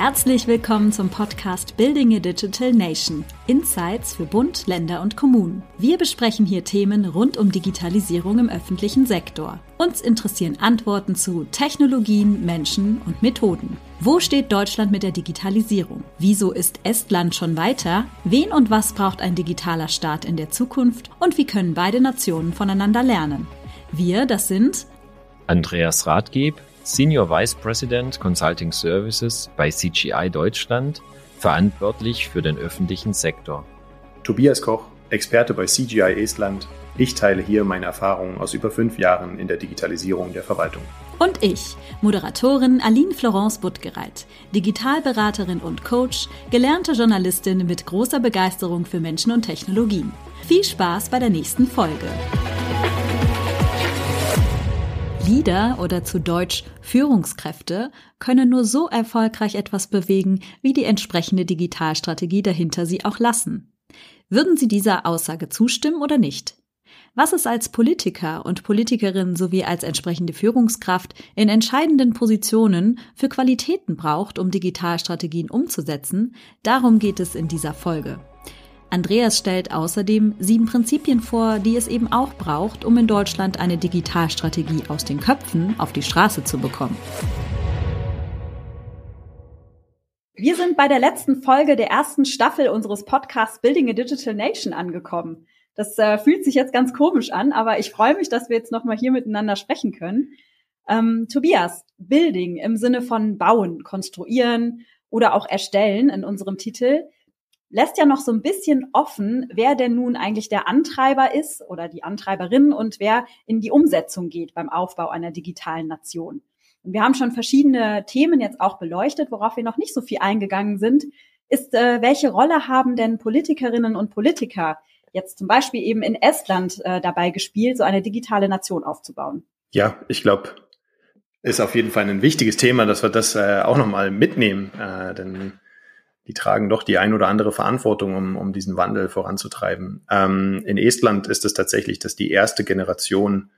Herzlich willkommen zum Podcast Building a Digital Nation. Insights für Bund, Länder und Kommunen. Wir besprechen hier Themen rund um Digitalisierung im öffentlichen Sektor. Uns interessieren Antworten zu Technologien, Menschen und Methoden. Wo steht Deutschland mit der Digitalisierung? Wieso ist Estland schon weiter? Wen und was braucht ein digitaler Staat in der Zukunft? Und wie können beide Nationen voneinander lernen? Wir, das sind Andreas Rathgeb, Senior Vice President Consulting Services bei CGI Deutschland, verantwortlich für den öffentlichen Sektor. Tobias Koch, Experte bei CGI Estland. Ich teile hier meine Erfahrungen aus über fünf Jahren in der Digitalisierung der Verwaltung. Und ich, Moderatorin Aline Florence Buttgereit, Digitalberaterin und Coach, gelernte Journalistin mit großer Begeisterung für Menschen und Technologien. Viel Spaß bei der nächsten Folge. Leader oder zu Deutsch Führungskräfte können nur so erfolgreich etwas bewegen, wie die entsprechende Digitalstrategie dahinter sie auch lassen. Würden Sie dieser Aussage zustimmen oder nicht? Was es als Politiker und Politikerin sowie als entsprechende Führungskraft in entscheidenden Positionen für Qualitäten braucht, um Digitalstrategien umzusetzen, darum geht es in dieser Folge. Andreas stellt außerdem sieben Prinzipien vor, die es eben auch braucht, um in Deutschland eine Digitalstrategie aus den Köpfen auf die Straße zu bekommen. Wir sind bei der letzten Folge der ersten Staffel unseres Podcasts Building a Digital Nation angekommen. Das äh, fühlt sich jetzt ganz komisch an, aber ich freue mich, dass wir jetzt nochmal hier miteinander sprechen können. Ähm, Tobias, Building im Sinne von bauen, konstruieren oder auch erstellen in unserem Titel lässt ja noch so ein bisschen offen, wer denn nun eigentlich der Antreiber ist oder die Antreiberin und wer in die Umsetzung geht beim Aufbau einer digitalen Nation. Und wir haben schon verschiedene Themen jetzt auch beleuchtet, worauf wir noch nicht so viel eingegangen sind, ist, äh, welche Rolle haben denn Politikerinnen und Politiker jetzt zum Beispiel eben in Estland äh, dabei gespielt, so eine digitale Nation aufzubauen? Ja, ich glaube, ist auf jeden Fall ein wichtiges Thema, dass wir das äh, auch nochmal mitnehmen, äh, denn die tragen doch die ein oder andere Verantwortung, um, um diesen Wandel voranzutreiben. Ähm, in Estland ist es tatsächlich, dass die erste Generation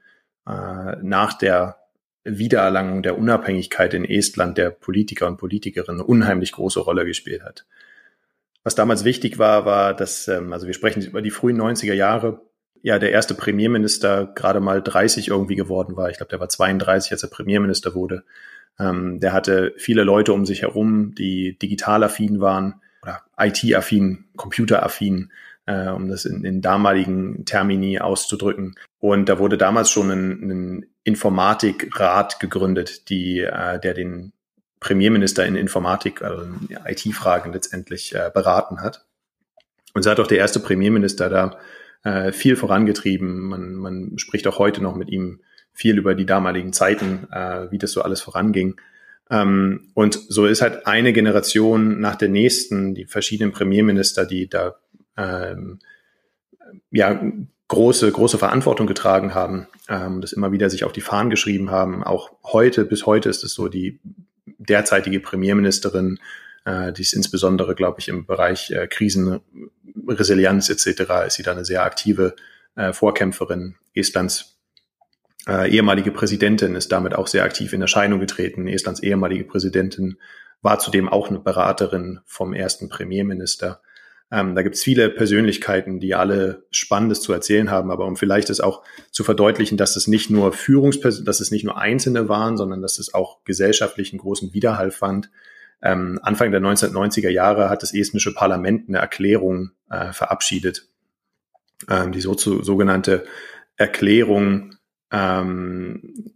äh, nach der Wiedererlangung der Unabhängigkeit in Estland der Politiker und Politikerinnen unheimlich große Rolle gespielt hat. Was damals wichtig war, war, dass, ähm, also wir sprechen über die frühen 90er Jahre, ja, der erste Premierminister gerade mal 30 irgendwie geworden war. Ich glaube, der war 32, als er Premierminister wurde. Ähm, der hatte viele Leute um sich herum, die digital affin waren oder IT-affin, Computer-affin, äh, um das in, in damaligen Termini auszudrücken. Und da wurde damals schon ein, ein Informatikrat gegründet, die, äh, der den Premierminister in Informatik, also in IT-Fragen letztendlich äh, beraten hat. Und so hat auch der erste Premierminister da äh, viel vorangetrieben. Man, man spricht auch heute noch mit ihm viel über die damaligen Zeiten, äh, wie das so alles voranging. Ähm, und so ist halt eine Generation nach der nächsten, die verschiedenen Premierminister, die da ähm, ja große, große Verantwortung getragen haben, ähm, das immer wieder sich auf die Fahnen geschrieben haben. Auch heute, bis heute ist es so, die derzeitige Premierministerin, äh, die ist insbesondere, glaube ich, im Bereich äh, Krisenresilienz etc., ist sie da eine sehr aktive äh, Vorkämpferin Estlands äh, ehemalige Präsidentin ist damit auch sehr aktiv in Erscheinung getreten. Estlands ehemalige Präsidentin war zudem auch eine Beraterin vom ersten Premierminister. Ähm, da gibt es viele Persönlichkeiten, die alle Spannendes zu erzählen haben, aber um vielleicht es auch zu verdeutlichen, dass es nicht nur Führungspersonen, dass es nicht nur Einzelne waren, sondern dass es auch gesellschaftlichen großen Widerhall fand. Ähm, Anfang der 1990er Jahre hat das estnische Parlament eine Erklärung äh, verabschiedet, ähm, die so zu, sogenannte Erklärung ähm,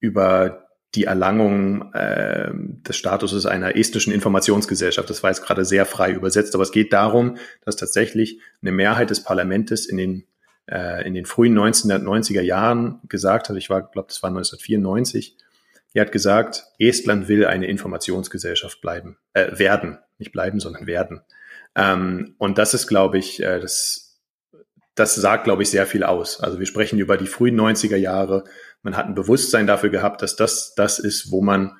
über die Erlangung äh, des Statuses einer estnischen Informationsgesellschaft. Das war jetzt gerade sehr frei übersetzt, aber es geht darum, dass tatsächlich eine Mehrheit des Parlamentes in den äh, in den frühen 1990er Jahren gesagt hat, ich war, glaube, das war 1994, die hat gesagt, Estland will eine Informationsgesellschaft bleiben, äh, werden, nicht bleiben, sondern werden. Ähm, und das ist, glaube ich, äh, das das sagt, glaube ich, sehr viel aus. Also wir sprechen über die frühen 90er Jahre. Man hat ein Bewusstsein dafür gehabt, dass das das ist, wo man,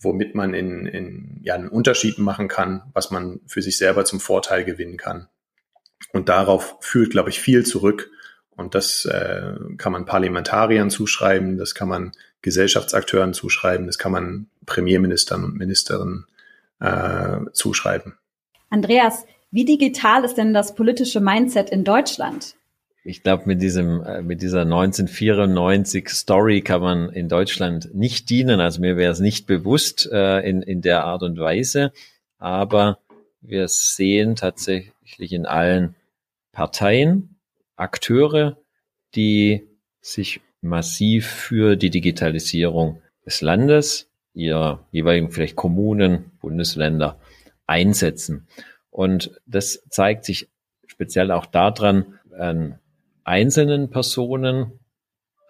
womit man in, in ja, einen Unterschied machen kann, was man für sich selber zum Vorteil gewinnen kann. Und darauf führt, glaube ich, viel zurück. Und das äh, kann man Parlamentariern zuschreiben, das kann man Gesellschaftsakteuren zuschreiben, das kann man Premierministern und Ministerinnen äh, zuschreiben. Andreas, wie digital ist denn das politische Mindset in Deutschland? Ich glaube, mit diesem, äh, mit dieser 1994 Story kann man in Deutschland nicht dienen. Also mir wäre es nicht bewusst äh, in, in der Art und Weise. Aber wir sehen tatsächlich in allen Parteien Akteure, die sich massiv für die Digitalisierung des Landes, ihrer jeweiligen vielleicht Kommunen, Bundesländer einsetzen. Und das zeigt sich speziell auch daran, an einzelnen Personen,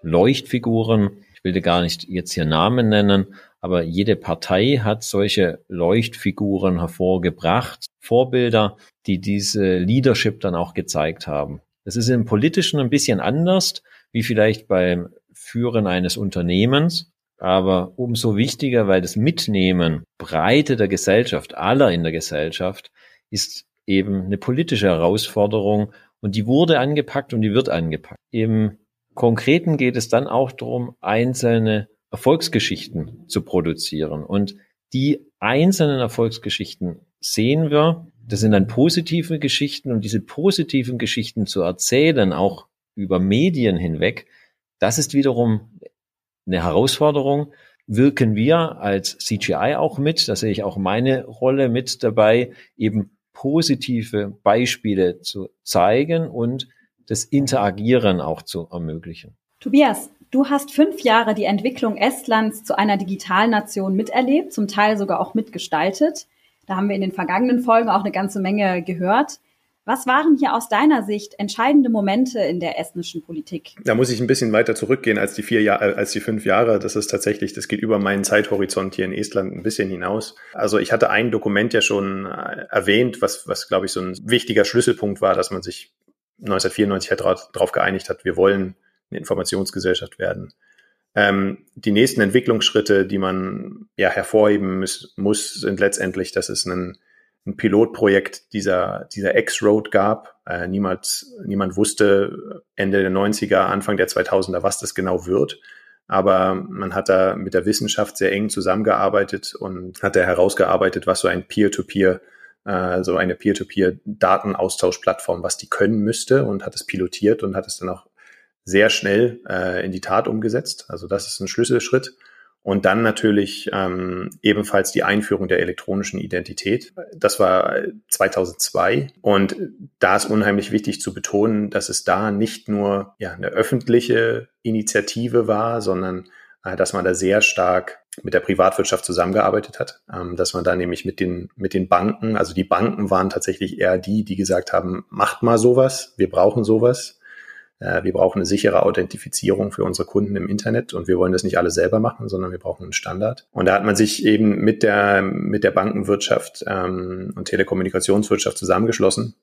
Leuchtfiguren, ich will dir gar nicht jetzt hier Namen nennen, aber jede Partei hat solche Leuchtfiguren hervorgebracht, Vorbilder, die diese Leadership dann auch gezeigt haben. Das ist im Politischen ein bisschen anders, wie vielleicht beim Führen eines Unternehmens, aber umso wichtiger, weil das Mitnehmen Breite der Gesellschaft, aller in der Gesellschaft, ist eben eine politische Herausforderung und die wurde angepackt und die wird angepackt. Im Konkreten geht es dann auch darum, einzelne Erfolgsgeschichten zu produzieren. Und die einzelnen Erfolgsgeschichten sehen wir. Das sind dann positive Geschichten und diese positiven Geschichten zu erzählen, auch über Medien hinweg, das ist wiederum eine Herausforderung. Wirken wir als CGI auch mit, da sehe ich auch meine Rolle mit dabei, eben positive Beispiele zu zeigen und das Interagieren auch zu ermöglichen. Tobias, du hast fünf Jahre die Entwicklung Estlands zu einer Digitalnation miterlebt, zum Teil sogar auch mitgestaltet. Da haben wir in den vergangenen Folgen auch eine ganze Menge gehört. Was waren hier aus deiner Sicht entscheidende Momente in der estnischen Politik? Da muss ich ein bisschen weiter zurückgehen als die vier Jahre, als die fünf Jahre. Das ist tatsächlich, das geht über meinen Zeithorizont hier in Estland ein bisschen hinaus. Also ich hatte ein Dokument ja schon äh, erwähnt, was, was glaube ich so ein wichtiger Schlüsselpunkt war, dass man sich 1994 darauf geeinigt hat, wir wollen eine Informationsgesellschaft werden. Ähm, die nächsten Entwicklungsschritte, die man ja hervorheben muss, muss sind letztendlich, dass es einen ein Pilotprojekt dieser, dieser X-Road gab. Äh, niemand, niemand wusste Ende der 90er, Anfang der 2000er, was das genau wird. Aber man hat da mit der Wissenschaft sehr eng zusammengearbeitet und hat da herausgearbeitet, was so ein Peer-to-Peer, äh, so eine Peer-to-Peer-Datenaustauschplattform, was die können müsste und hat es pilotiert und hat es dann auch sehr schnell äh, in die Tat umgesetzt. Also das ist ein Schlüsselschritt. Und dann natürlich ähm, ebenfalls die Einführung der elektronischen Identität. Das war 2002. Und da ist unheimlich wichtig zu betonen, dass es da nicht nur ja, eine öffentliche Initiative war, sondern äh, dass man da sehr stark mit der Privatwirtschaft zusammengearbeitet hat, ähm, dass man da nämlich mit den, mit den Banken, also die Banken waren tatsächlich eher die, die gesagt haben, macht mal sowas, wir brauchen sowas. Äh, wir brauchen eine sichere Authentifizierung für unsere Kunden im Internet und wir wollen das nicht alle selber machen, sondern wir brauchen einen Standard. Und da hat man sich eben mit der, mit der Bankenwirtschaft ähm, und Telekommunikationswirtschaft zusammengeschlossen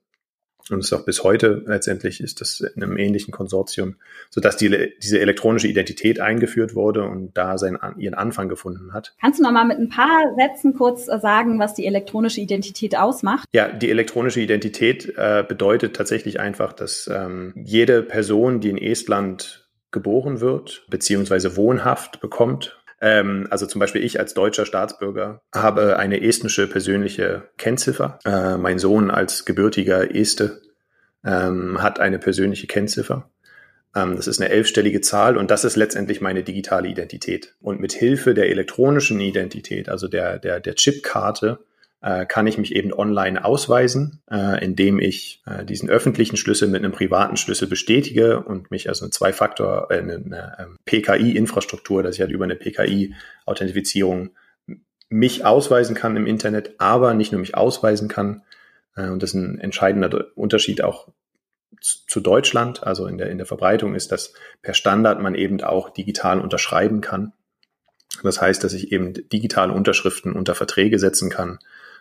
und es ist auch bis heute letztendlich ist das in einem ähnlichen Konsortium, so dass die, diese elektronische Identität eingeführt wurde und da seinen, ihren Anfang gefunden hat. Kannst du noch mal mit ein paar Sätzen kurz äh, sagen, was die elektronische Identität ausmacht? Ja, die elektronische Identität äh, bedeutet tatsächlich einfach, dass ähm, jede Person, die in Estland geboren wird, beziehungsweise wohnhaft bekommt, ähm, also zum Beispiel ich als deutscher Staatsbürger habe eine estnische persönliche Kennziffer. Äh, mein Sohn als gebürtiger Este ähm, hat eine persönliche Kennziffer. Ähm, das ist eine elfstellige Zahl und das ist letztendlich meine digitale Identität. Und mit Hilfe der elektronischen Identität, also der, der, der Chipkarte, kann ich mich eben online ausweisen, äh, indem ich äh, diesen öffentlichen Schlüssel mit einem privaten Schlüssel bestätige und mich also eine Zwei-Faktor, äh, eine, ähm, PKI-Infrastruktur, dass ich halt über eine PKI-Authentifizierung mich ausweisen kann im Internet, aber nicht nur mich ausweisen kann. Äh, und das ist ein entscheidender Unterschied auch zu Deutschland, also in der, in der Verbreitung ist, dass per Standard man eben auch digital unterschreiben kann. Das heißt, dass ich eben digitale Unterschriften unter Verträge setzen kann,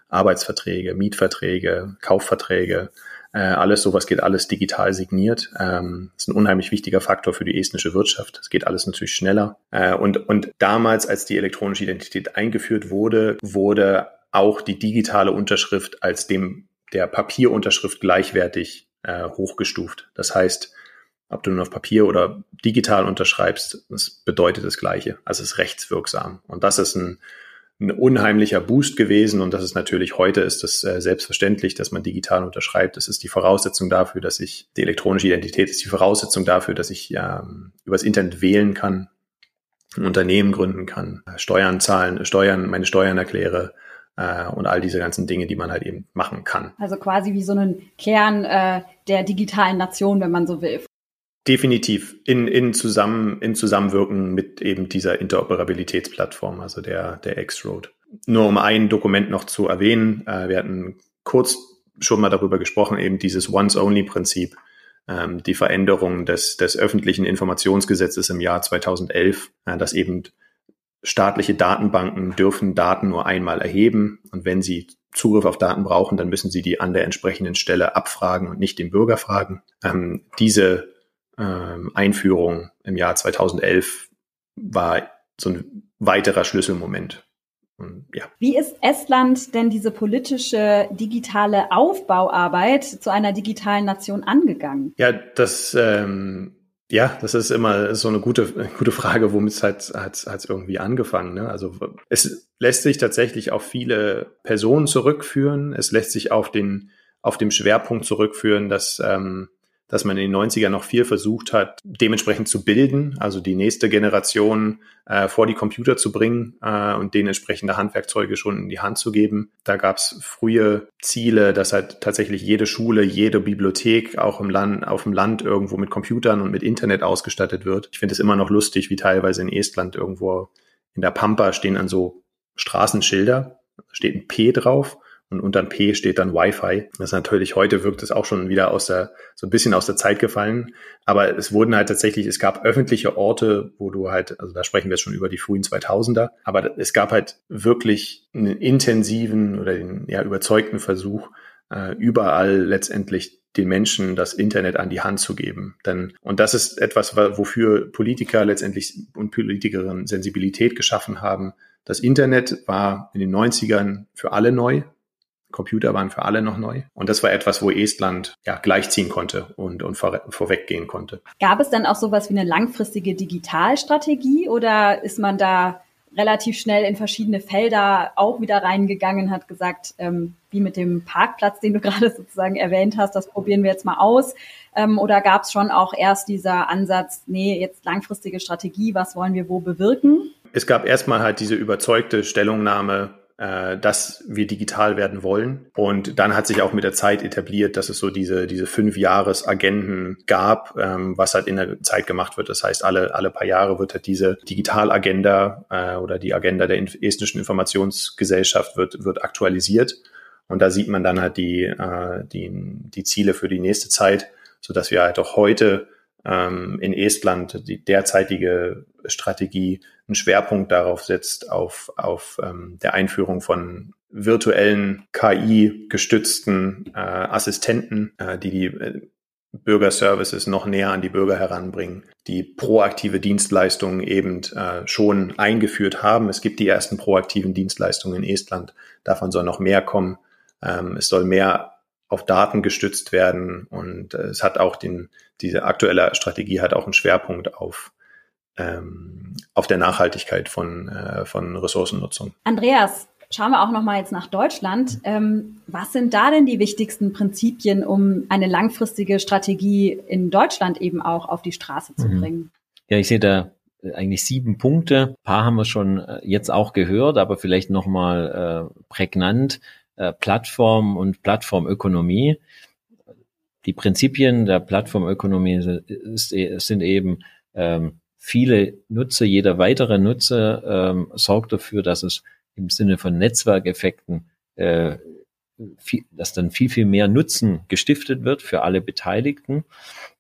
Arbeitsverträge, Mietverträge, Kaufverträge, äh, alles sowas geht alles digital signiert. Ähm, ist ein unheimlich wichtiger Faktor für die estnische Wirtschaft. Es geht alles natürlich schneller. Äh, und, und damals, als die elektronische Identität eingeführt wurde, wurde auch die digitale Unterschrift als dem der Papierunterschrift gleichwertig äh, hochgestuft. Das heißt, ob du nun auf Papier oder digital unterschreibst, das bedeutet das Gleiche. Also es ist rechtswirksam. Und das ist ein ein unheimlicher Boost gewesen und das ist natürlich heute ist es äh, selbstverständlich, dass man digital unterschreibt. Das ist die Voraussetzung dafür, dass ich die elektronische Identität ist die Voraussetzung dafür, dass ich ähm, übers Internet wählen kann, ein Unternehmen gründen kann, Steuern zahlen, Steuern, meine Steuern erkläre, äh, und all diese ganzen Dinge, die man halt eben machen kann. Also quasi wie so einen Kern äh, der digitalen Nation, wenn man so will. Definitiv in, in, zusammen, in Zusammenwirken mit eben dieser Interoperabilitätsplattform, also der, der X-Road. Nur um ein Dokument noch zu erwähnen, äh, wir hatten kurz schon mal darüber gesprochen, eben dieses Once-Only-Prinzip, ähm, die Veränderung des, des öffentlichen Informationsgesetzes im Jahr 2011, äh, das eben staatliche Datenbanken dürfen Daten nur einmal erheben und wenn sie Zugriff auf Daten brauchen, dann müssen sie die an der entsprechenden Stelle abfragen und nicht den Bürger fragen. Ähm, diese ähm, Einführung im Jahr 2011 war so ein weiterer Schlüsselmoment. Ja. Wie ist Estland denn diese politische digitale Aufbauarbeit zu einer digitalen Nation angegangen? Ja, das ähm, ja, das ist immer so eine gute, gute Frage, womit es hat, hat irgendwie angefangen. Ne? Also es lässt sich tatsächlich auf viele Personen zurückführen. Es lässt sich auf den, auf dem Schwerpunkt zurückführen, dass ähm, dass man in den 90er noch viel versucht hat, dementsprechend zu bilden, also die nächste Generation äh, vor die Computer zu bringen äh, und denen entsprechende Handwerkzeuge schon in die Hand zu geben. Da gab es frühe Ziele, dass halt tatsächlich jede Schule, jede Bibliothek auch im Land, auf dem Land irgendwo mit Computern und mit Internet ausgestattet wird. Ich finde es immer noch lustig, wie teilweise in Estland irgendwo in der Pampa stehen an so Straßenschilder, steht ein P drauf und unter P steht dann Wi-Fi. Das ist natürlich heute wirkt es auch schon wieder aus der, so ein bisschen aus der Zeit gefallen. Aber es wurden halt tatsächlich, es gab öffentliche Orte, wo du halt, also da sprechen wir jetzt schon über die frühen 2000er, aber es gab halt wirklich einen intensiven oder den ja überzeugten Versuch, äh, überall letztendlich den Menschen das Internet an die Hand zu geben. Denn, und das ist etwas, wofür Politiker letztendlich und Politikerinnen Sensibilität geschaffen haben. Das Internet war in den 90ern für alle neu. Computer waren für alle noch neu. Und das war etwas, wo Estland ja gleichziehen konnte und, und vor, vorweggehen konnte. Gab es dann auch sowas wie eine langfristige Digitalstrategie oder ist man da relativ schnell in verschiedene Felder auch wieder reingegangen, hat gesagt, ähm, wie mit dem Parkplatz, den du gerade sozusagen erwähnt hast, das probieren wir jetzt mal aus. Ähm, oder gab es schon auch erst dieser Ansatz, nee, jetzt langfristige Strategie, was wollen wir wo bewirken? Es gab erstmal halt diese überzeugte Stellungnahme, äh, dass wir digital werden wollen. Und dann hat sich auch mit der Zeit etabliert, dass es so diese, diese fünf Jahres-Agenden gab, ähm, was halt in der Zeit gemacht wird. Das heißt, alle, alle paar Jahre wird halt diese Digitalagenda äh, oder die Agenda der estnischen Informationsgesellschaft wird, wird aktualisiert. Und da sieht man dann halt die, äh, die, die Ziele für die nächste Zeit, so dass wir halt auch heute ähm, in Estland die derzeitige Strategie einen Schwerpunkt darauf setzt, auf, auf ähm, der Einführung von virtuellen KI-gestützten äh, Assistenten, äh, die die äh, Bürgerservices noch näher an die Bürger heranbringen, die proaktive Dienstleistungen eben äh, schon eingeführt haben. Es gibt die ersten proaktiven Dienstleistungen in Estland. Davon soll noch mehr kommen. Ähm, es soll mehr auf Daten gestützt werden und äh, es hat auch den, diese aktuelle Strategie hat auch einen Schwerpunkt auf ähm, auf der Nachhaltigkeit von, äh, von Ressourcennutzung. Andreas, schauen wir auch noch mal jetzt nach Deutschland. Ähm, was sind da denn die wichtigsten Prinzipien, um eine langfristige Strategie in Deutschland eben auch auf die Straße zu mhm. bringen? Ja, ich sehe da eigentlich sieben Punkte. Ein paar haben wir schon äh, jetzt auch gehört, aber vielleicht noch mal äh, prägnant. Äh, Plattform und Plattformökonomie. Die Prinzipien der Plattformökonomie ist, sind eben ähm, viele Nutzer, jeder weitere Nutzer ähm, sorgt dafür, dass es im Sinne von Netzwerkeffekten, äh, viel, dass dann viel, viel mehr Nutzen gestiftet wird für alle Beteiligten.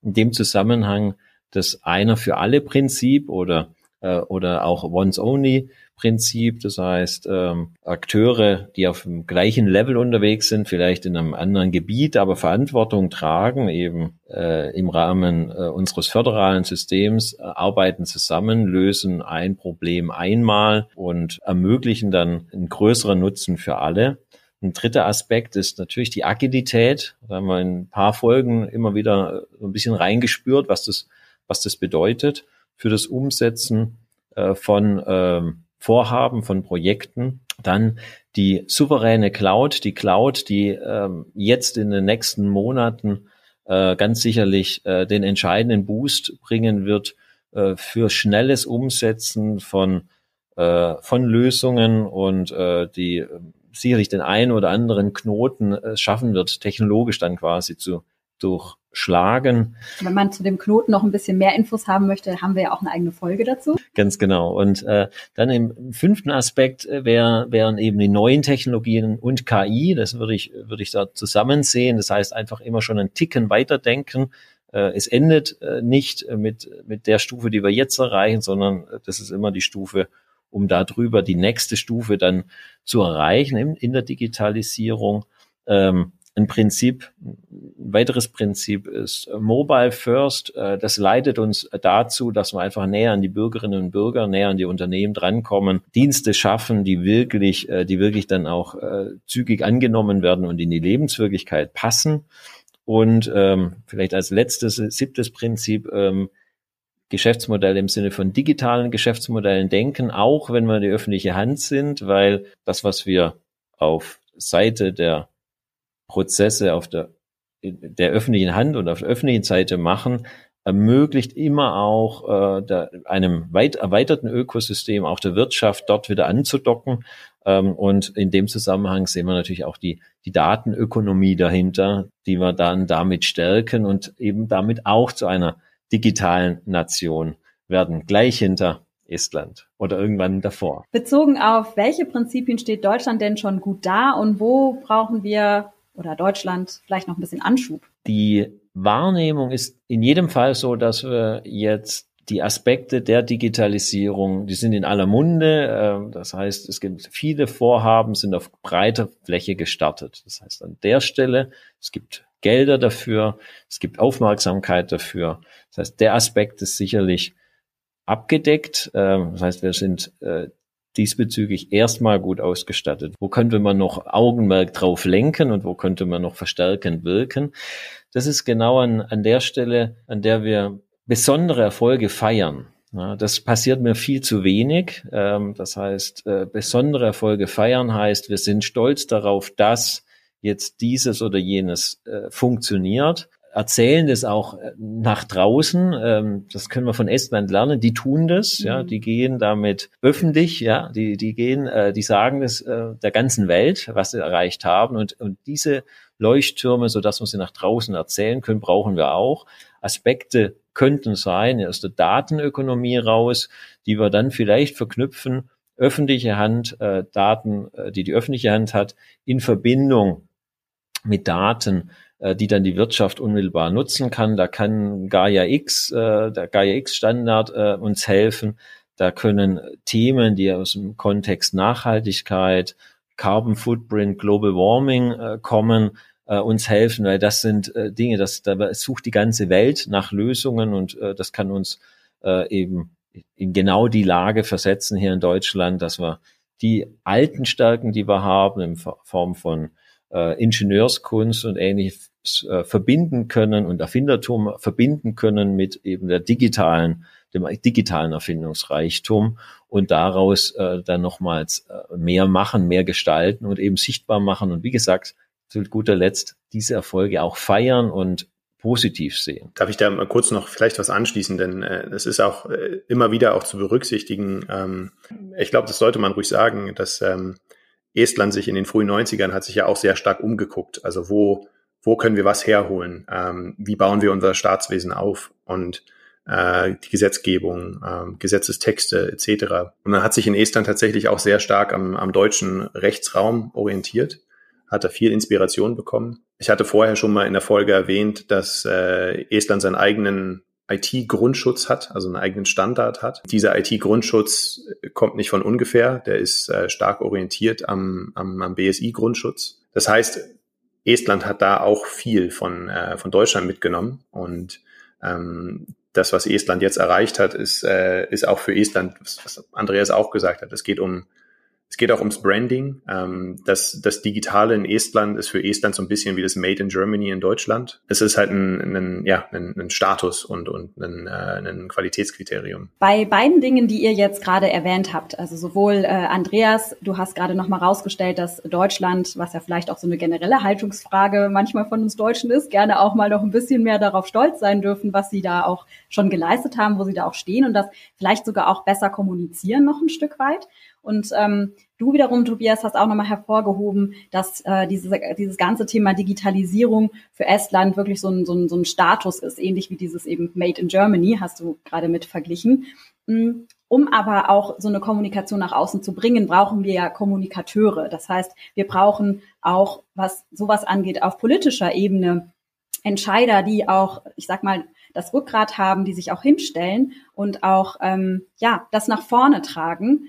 In dem Zusammenhang das einer für alle Prinzip oder, äh, oder auch Once Only Prinzip. Das heißt, ähm, Akteure, die auf dem gleichen Level unterwegs sind, vielleicht in einem anderen Gebiet, aber Verantwortung tragen, eben äh, im Rahmen äh, unseres föderalen Systems, äh, arbeiten zusammen, lösen ein Problem einmal und ermöglichen dann einen größeren Nutzen für alle. Ein dritter Aspekt ist natürlich die Agilität. Da haben wir in ein paar Folgen immer wieder so ein bisschen reingespürt, was das, was das bedeutet für das Umsetzen äh, von ähm, Vorhaben, von Projekten. Dann die souveräne Cloud, die Cloud, die ähm, jetzt in den nächsten Monaten äh, ganz sicherlich äh, den entscheidenden Boost bringen wird äh, für schnelles Umsetzen von, äh, von Lösungen und äh, die äh, sicherlich den einen oder anderen Knoten äh, schaffen wird, technologisch dann quasi zu durchschlagen. Wenn man zu dem Knoten noch ein bisschen mehr Infos haben möchte, haben wir ja auch eine eigene Folge dazu. Ganz genau. Und äh, dann im fünften Aspekt äh, wär, wären eben die neuen Technologien und KI. Das würde ich, würde ich da zusammen sehen. Das heißt einfach immer schon einen Ticken weiterdenken. Äh, es endet äh, nicht mit, mit der Stufe, die wir jetzt erreichen, sondern äh, das ist immer die Stufe, um darüber die nächste Stufe dann zu erreichen in, in der Digitalisierung. Ähm, ein Prinzip, ein weiteres Prinzip ist Mobile First. Äh, das leitet uns dazu, dass wir einfach näher an die Bürgerinnen und Bürger, näher an die Unternehmen drankommen, Dienste schaffen, die wirklich, äh, die wirklich dann auch äh, zügig angenommen werden und in die Lebenswirklichkeit passen. Und ähm, vielleicht als letztes, siebtes Prinzip, ähm, Geschäftsmodell im Sinne von digitalen Geschäftsmodellen denken, auch wenn wir die öffentliche Hand sind, weil das, was wir auf Seite der Prozesse auf der, der öffentlichen Hand und auf der öffentlichen Seite machen, ermöglicht immer auch äh, der, einem weit erweiterten Ökosystem, auch der Wirtschaft dort wieder anzudocken. Ähm, und in dem Zusammenhang sehen wir natürlich auch die, die Datenökonomie dahinter, die wir dann damit stärken und eben damit auch zu einer digitalen Nation werden, gleich hinter Estland oder irgendwann davor. Bezogen auf welche Prinzipien steht Deutschland denn schon gut da und wo brauchen wir oder Deutschland vielleicht noch ein bisschen Anschub? Die Wahrnehmung ist in jedem Fall so, dass wir jetzt die Aspekte der Digitalisierung, die sind in aller Munde. Ähm, das heißt, es gibt viele Vorhaben, sind auf breiter Fläche gestartet. Das heißt, an der Stelle, es gibt Gelder dafür, es gibt Aufmerksamkeit dafür. Das heißt, der Aspekt ist sicherlich abgedeckt. Ähm, das heißt, wir sind äh, diesbezüglich erstmal gut ausgestattet? Wo könnte man noch Augenmerk drauf lenken und wo könnte man noch verstärkend wirken? Das ist genau an, an der Stelle, an der wir besondere Erfolge feiern. Ja, das passiert mir viel zu wenig. Ähm, das heißt, äh, besondere Erfolge feiern heißt, wir sind stolz darauf, dass jetzt dieses oder jenes äh, funktioniert erzählen das auch äh, nach draußen. Ähm, das können wir von Estland lernen. Die tun das, mhm. ja, die gehen damit öffentlich, ja, die, die gehen, äh, die sagen das äh, der ganzen Welt, was sie erreicht haben. Und, und diese Leuchttürme, so dass wir sie nach draußen erzählen können, brauchen wir auch. Aspekte könnten sein aus der Datenökonomie raus, die wir dann vielleicht verknüpfen, öffentliche Hand, äh, Daten, äh, die die öffentliche Hand hat, in Verbindung mit Daten, die dann die Wirtschaft unmittelbar nutzen kann. Da kann Gaia X, äh, der Gaia X Standard äh, uns helfen. Da können Themen, die aus dem Kontext Nachhaltigkeit, Carbon Footprint, Global Warming äh, kommen, äh, uns helfen, weil das sind äh, Dinge, das da sucht die ganze Welt nach Lösungen und äh, das kann uns äh, eben in genau die Lage versetzen hier in Deutschland, dass wir die alten Stärken, die wir haben, in Form von äh, Ingenieurskunst und ähnliches äh, verbinden können und Erfindertum verbinden können mit eben der digitalen, dem digitalen Erfindungsreichtum und daraus äh, dann nochmals äh, mehr machen, mehr gestalten und eben sichtbar machen und wie gesagt, zu guter Letzt diese Erfolge auch feiern und positiv sehen. Darf ich da mal kurz noch vielleicht was anschließen, denn äh, es ist auch äh, immer wieder auch zu berücksichtigen. Ähm, ich glaube, das sollte man ruhig sagen, dass ähm, Estland sich in den frühen 90ern hat sich ja auch sehr stark umgeguckt. Also wo, wo können wir was herholen? Ähm, wie bauen wir unser Staatswesen auf? Und äh, die Gesetzgebung, äh, Gesetzestexte etc. Und man hat sich in Estland tatsächlich auch sehr stark am, am deutschen Rechtsraum orientiert, hat da viel Inspiration bekommen. Ich hatte vorher schon mal in der Folge erwähnt, dass äh, Estland seinen eigenen IT-Grundschutz hat, also einen eigenen Standard hat. Dieser IT-Grundschutz kommt nicht von ungefähr, der ist äh, stark orientiert am, am, am BSI-Grundschutz. Das heißt, Estland hat da auch viel von, äh, von Deutschland mitgenommen und ähm, das, was Estland jetzt erreicht hat, ist, äh, ist auch für Estland, was, was Andreas auch gesagt hat, es geht um Es geht auch ums Branding. Ähm, das, das Digitale in Estland ist für Estland so ein bisschen wie das Made in Germany in Deutschland. Es ist halt ein, ein, ja, ein, ein Status und, und ein, äh, ein Qualitätskriterium. Bei beiden Dingen, die ihr jetzt gerade erwähnt habt, also sowohl äh, Andreas, du hast gerade nochmal rausgestellt, dass Deutschland, was ja vielleicht auch so eine generelle Haltungsfrage manchmal von uns Deutschen ist, gerne auch mal noch ein bisschen mehr darauf stolz sein dürfen, was sie da auch schon geleistet haben, wo sie da auch stehen und das vielleicht sogar auch besser kommunizieren noch ein Stück weit. Und ähm, du wiederum, Tobias, hast auch nochmal hervorgehoben, dass äh, dieses, dieses ganze Thema Digitalisierung für Estland wirklich so ein, so, ein, so ein Status ist, ähnlich wie dieses eben Made in Germany, hast du gerade mit verglichen. Mm, um aber auch so eine Kommunikation nach außen zu bringen, brauchen wir ja Kommunikateure. Das heißt, wir brauchen auch, was sowas angeht, auf politischer Ebene Entscheider, die auch, ich sag mal, das Rückgrat haben, die sich auch hinstellen und auch ähm, ja das nach vorne tragen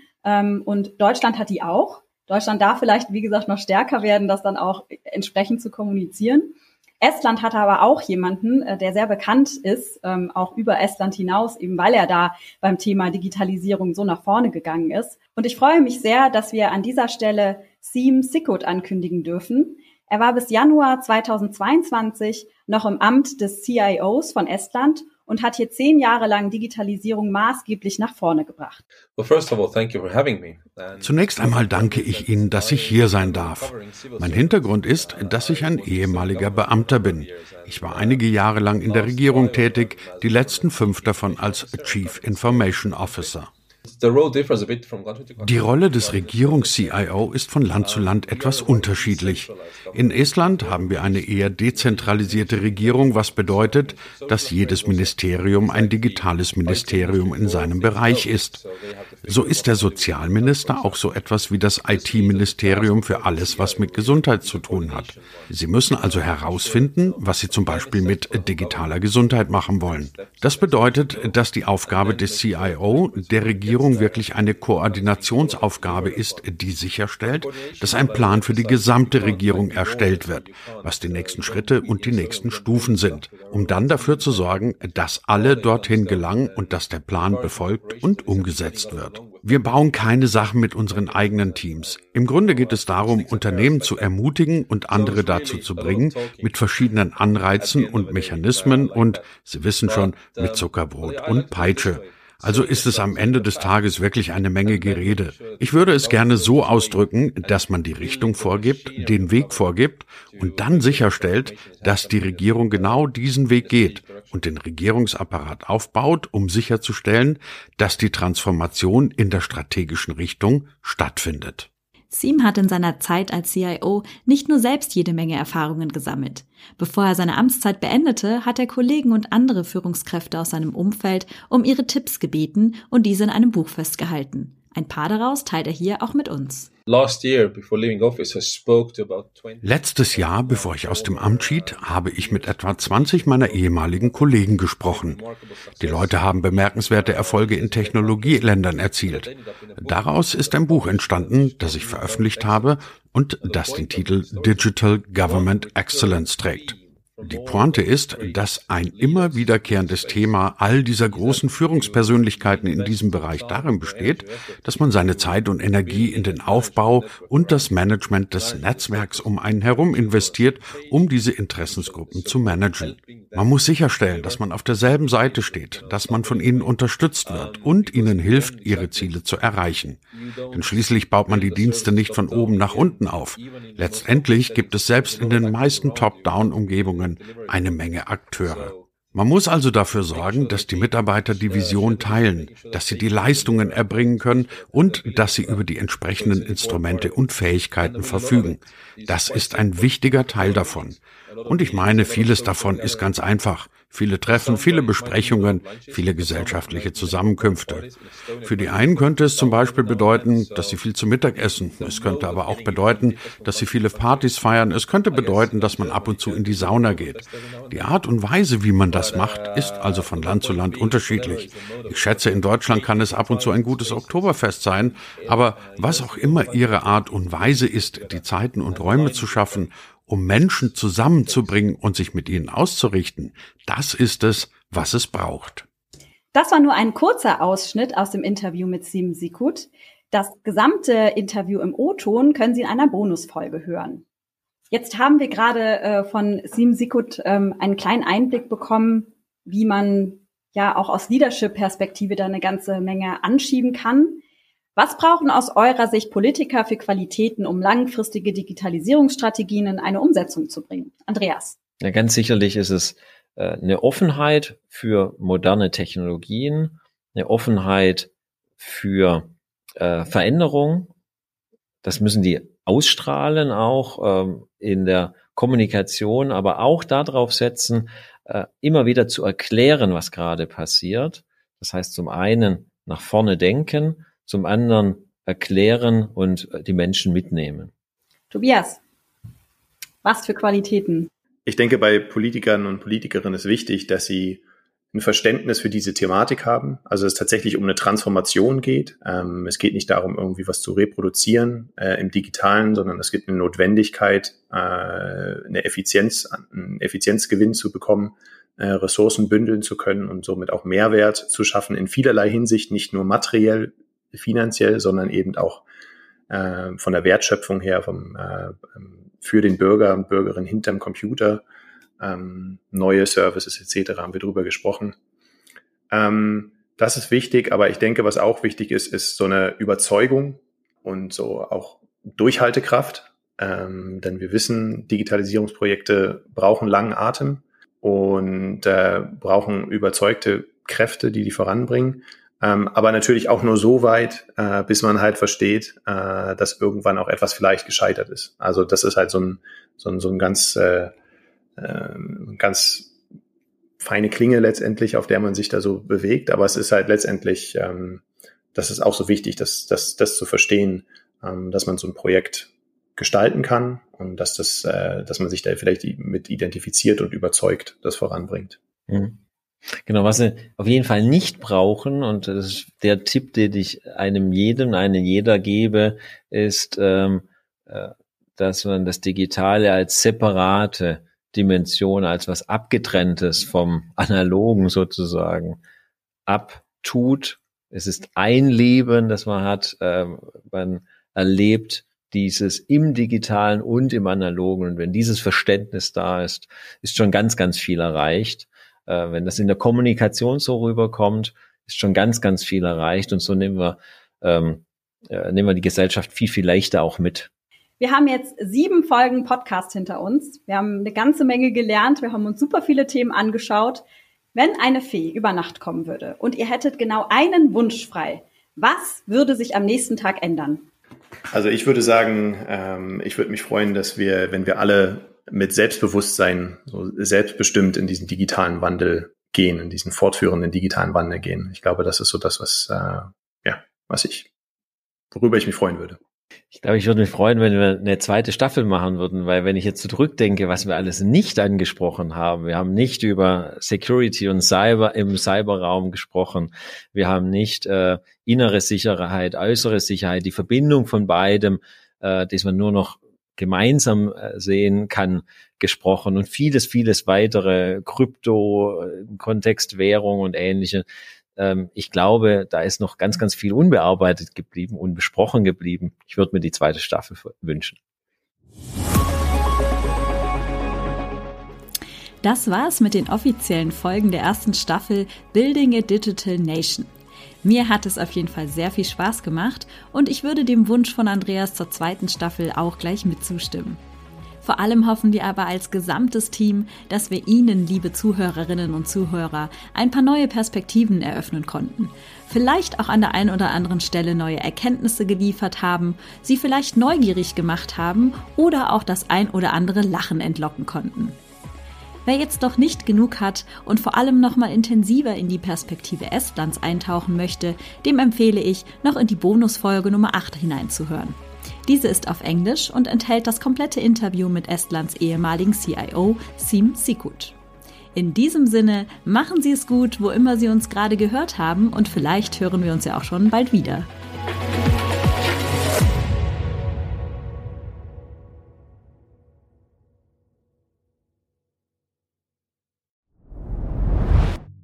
und Deutschland hat die auch. Deutschland darf vielleicht, wie gesagt, noch stärker werden, das dann auch entsprechend zu kommunizieren. Estland hatte aber auch jemanden, äh, der sehr bekannt ist, ähm, auch über Estland hinaus, eben weil er da beim Thema Digitalisierung so nach vorne gegangen ist. Und ich freue mich sehr, dass wir an dieser Stelle Seem Sikut ankündigen dürfen. Er war bis Januar 2022 noch im Amt des CIOs von Estland und hat hier zehn Jahre lang Digitalisierung maßgeblich nach vorne gebracht. Zunächst einmal danke ich Ihnen, dass ich hier sein darf. Mein Hintergrund ist, dass ich ein ehemaliger Beamter bin. Ich war einige Jahre lang in der Regierung tätig, die letzten fünf davon als Chief Information Officer. Die Rolle des Regierungs-CIO ist von Land zu Land etwas unterschiedlich. In Estland haben wir eine eher dezentralisierte Regierung, was bedeutet, dass jedes Ministerium ein digitales Ministerium in seinem Bereich ist. So ist der Sozialminister auch so etwas wie das IT-Ministerium für alles, was mit Gesundheit zu tun hat. Sie müssen also herausfinden, was Sie zum Beispiel mit digitaler Gesundheit machen wollen. Das bedeutet, dass die Aufgabe des CIO der Regierung Regierung wirklich eine Koordinationsaufgabe ist, die sicherstellt, dass ein Plan für die gesamte Regierung erstellt wird, was die nächsten Schritte und die nächsten Stufen sind, um dann dafür zu sorgen, dass alle dorthin gelangen und dass der Plan befolgt und umgesetzt wird. Wir bauen keine Sachen mit unseren eigenen Teams. Im Grunde geht es darum, Unternehmen zu ermutigen und andere dazu zu bringen, mit verschiedenen Anreizen und Mechanismen und, Sie wissen schon, mit Zuckerbrot und Peitsche. Also ist es am Ende des Tages wirklich eine Menge Gerede. Ich würde es gerne so ausdrücken, dass man die Richtung vorgibt, den Weg vorgibt und dann sicherstellt, dass die Regierung genau diesen Weg geht und den Regierungsapparat aufbaut, um sicherzustellen, dass die Transformation in der strategischen Richtung stattfindet. Seam hat in seiner Zeit als CIO nicht nur selbst jede Menge Erfahrungen gesammelt. Bevor er seine Amtszeit beendete, hat er Kollegen und andere Führungskräfte aus seinem Umfeld um ihre Tipps gebeten und diese in einem Buch festgehalten. Ein paar daraus teilt er hier auch mit uns. Letztes Jahr, bevor ich aus dem Amt schied, habe ich mit etwa 20 meiner ehemaligen Kollegen gesprochen. Die Leute haben bemerkenswerte Erfolge in Technologieländern erzielt. Daraus ist ein Buch entstanden, das ich veröffentlicht habe und das den Titel Digital Government Excellence trägt. Die Pointe ist, dass ein immer wiederkehrendes Thema all dieser großen Führungspersönlichkeiten in diesem Bereich darin besteht, dass man seine Zeit und Energie in den Aufbau und das Management des Netzwerks um einen herum investiert, um diese Interessensgruppen zu managen. Man muss sicherstellen, dass man auf derselben Seite steht, dass man von ihnen unterstützt wird und ihnen hilft, ihre Ziele zu erreichen. Denn schließlich baut man die Dienste nicht von oben nach unten auf. Letztendlich gibt es selbst in den meisten Top-Down-Umgebungen Unternehmen eine Menge Akteure. Man muss also dafür sorgen, dass die Mitarbeiter die Vision teilen, dass sie die Leistungen erbringen können und dass sie über die entsprechenden Instrumente und Fähigkeiten verfügen. Das ist ein wichtiger Teil davon. Und ich meine, vieles davon ist ganz einfach. Viele Treffen, viele Besprechungen, viele gesellschaftliche Zusammenkünfte. Für die einen könnte es zum Beispiel bedeuten, dass sie viel zu Mittag essen. Es könnte aber auch bedeuten, dass sie viele Partys feiern. Es könnte bedeuten, dass man ab und zu in die Sauna geht. Die Art und Weise, wie man das macht, ist also von Land zu Land unterschiedlich. Ich schätze, in Deutschland kann es ab und zu ein gutes Oktoberfest sein. Aber was auch immer ihre Art und Weise ist, die Zeiten und Räume zu schaffen um Menschen zusammenzubringen und sich mit ihnen auszurichten, das ist es, was es braucht. Das war nur ein kurzer Ausschnitt aus dem Interview mit Sim Sikut. Das gesamte Interview im O-Ton können Sie in einer Bonusfolge hören. Jetzt haben wir gerade äh, von Sim Sikut ähm, einen kleinen Einblick bekommen, wie man ja auch aus Leadership-Perspektive da eine ganze Menge anschieben kann. Was brauchen aus eurer Sicht Politiker für Qualitäten, um langfristige Digitalisierungsstrategien in eine Umsetzung zu bringen? Andreas. Ja, ganz sicherlich ist es äh, eine Offenheit für moderne Technologien, eine Offenheit für äh, Veränderung. Das müssen die ausstrahlen auch ähm, in der Kommunikation, aber auch darauf setzen, äh, immer wieder zu erklären, was gerade passiert. Das heißt, zum einen nach vorne denken, zum anderen erklären und die Menschen mitnehmen. Tobias, was für Qualitäten? Ich denke, bei Politikern und Politikerinnen ist wichtig, dass sie ein Verständnis für diese Thematik haben. Also es tatsächlich um eine Transformation geht. Ähm, es geht nicht darum, irgendwie was zu reproduzieren äh, im Digitalen, sondern es gibt eine Notwendigkeit, äh, eine Effizienz, einen Effizienzgewinn zu bekommen, äh, Ressourcen bündeln zu können und somit auch Mehrwert zu schaffen in vielerlei Hinsicht, nicht nur materiell, finanziell, sondern eben auch äh, von der Wertschöpfung her, vom, äh, für den Bürger und Bürgerin hinterm Computer ähm, neue Services etc. haben wir drüber gesprochen. Ähm, das ist wichtig, aber ich denke, was auch wichtig ist, ist so eine Überzeugung und so auch Durchhaltekraft. Ähm, denn wir wissen, Digitalisierungsprojekte brauchen langen Atem und äh, brauchen überzeugte Kräfte, die die voranbringen. Ähm, aber natürlich auch nur so weit, äh, bis man halt versteht, äh, dass irgendwann auch etwas vielleicht gescheitert ist. Also das ist halt so ein, so ein, so ein ganz äh, ähm, ganz feine Klinge letztendlich, auf der man sich da so bewegt. Aber es ist halt letztendlich, ähm, das ist auch so wichtig, das, das, das zu verstehen, ähm, dass man so ein Projekt gestalten kann und dass das, äh, dass man sich da vielleicht mit identifiziert und überzeugt, das voranbringt. Mhm. Genau, was sie auf jeden Fall nicht brauchen, und das ist der Tipp, den ich einem jedem, einen jeder gebe, ist, ähm, äh, dass man das Digitale als separate Dimension, als was abgetrenntes vom Analogen sozusagen abtut. Es ist ein Leben, das man hat. Äh, man erlebt dieses im digitalen und im analogen. Und wenn dieses Verständnis da ist, ist schon ganz, ganz viel erreicht. Äh, wenn das in der Kommunikation so rüberkommt, ist schon ganz, ganz viel erreicht. Und so nehmen wir, ähm, äh, nehmen wir die Gesellschaft viel, viel leichter auch mit. Wir haben jetzt sieben Folgen Podcast hinter uns. Wir haben eine ganze Menge gelernt. Wir haben uns super viele Themen angeschaut. Wenn eine Fee über Nacht kommen würde und ihr hättet genau einen Wunsch frei, was würde sich am nächsten Tag ändern? Also ich würde sagen, ähm, ich würde mich freuen, dass wir, wenn wir alle mit Selbstbewusstsein so selbstbestimmt in diesen digitalen Wandel gehen, in diesen fortführenden digitalen Wandel gehen. Ich glaube, das ist so das, was äh, ja, was ich, worüber ich mich freuen würde. Ich glaube, ich würde mich freuen, wenn wir eine zweite Staffel machen würden, weil wenn ich jetzt zurückdenke, was wir alles nicht angesprochen haben, wir haben nicht über Security und Cyber im Cyberraum gesprochen, wir haben nicht äh, innere Sicherheit, äußere Sicherheit, die Verbindung von beidem, äh, dass man nur noch gemeinsam äh, sehen kann, gesprochen und vieles, vieles weitere, Krypto, äh, Kontext, Währung und ähnliche. Ähm, ich glaube, da ist noch ganz, ganz viel unbearbeitet geblieben, unbesprochen geblieben. Ich würde mir die zweite Staffel wünschen. Das war's mit den offiziellen Folgen der ersten Staffel Building a Digital Nation. Mir hat es auf jeden Fall sehr viel Spaß gemacht und ich würde dem Wunsch von Andreas zur zweiten Staffel auch gleich mitzustimmen. Vor allem hoffen wir aber als gesamtes Team, dass wir Ihnen, liebe Zuhörerinnen und Zuhörer, ein paar neue Perspektiven eröffnen konnten. Vielleicht auch an der einen oder anderen Stelle neue Erkenntnisse geliefert haben, Sie vielleicht neugierig gemacht haben oder auch das ein oder andere Lachen entlocken konnten. Wer jetzt noch nicht genug hat und vor allem noch mal intensiver in die Perspektive Estlands eintauchen möchte, dem empfehle ich, noch in die Bonusfolge Nummer 8 hineinzuhören. Diese ist auf Englisch und enthält das komplette Interview mit Estlands ehemaligen CIO Sim Sikut. In diesem Sinne, machen Sie es gut, wo immer Sie uns gerade gehört haben und vielleicht hören wir uns ja auch schon bald wieder.